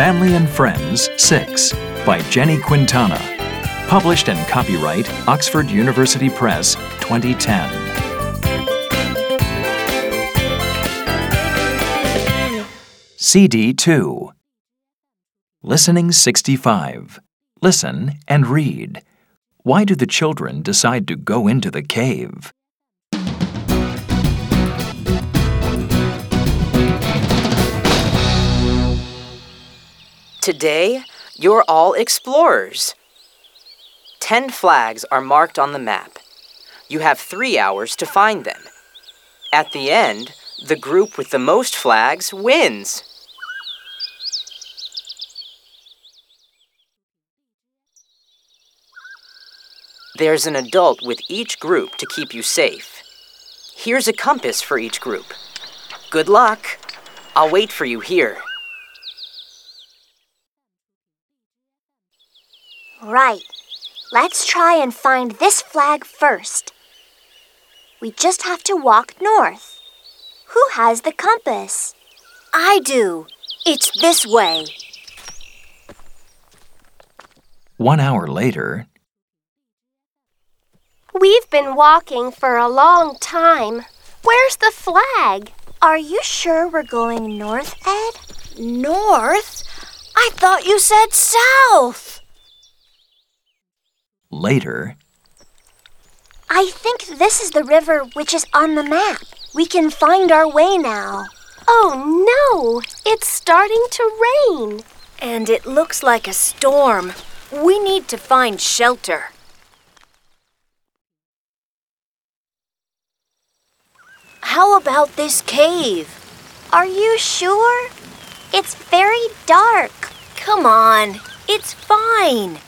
Family and Friends 6 by Jenny Quintana. Published and copyright Oxford University Press 2010. CD 2 Listening 65. Listen and read. Why do the children decide to go into the cave? Today, you're all explorers. Ten flags are marked on the map. You have three hours to find them. At the end, the group with the most flags wins. There's an adult with each group to keep you safe. Here's a compass for each group. Good luck. I'll wait for you here. Right. Let's try and find this flag first. We just have to walk north. Who has the compass? I do. It's this way. One hour later, We've been walking for a long time. Where's the flag? Are you sure we're going north, Ed? North? I thought you said south. Later, I think this is the river which is on the map. We can find our way now. Oh no! It's starting to rain. And it looks like a storm. We need to find shelter. How about this cave? Are you sure? It's very dark. Come on, it's fine.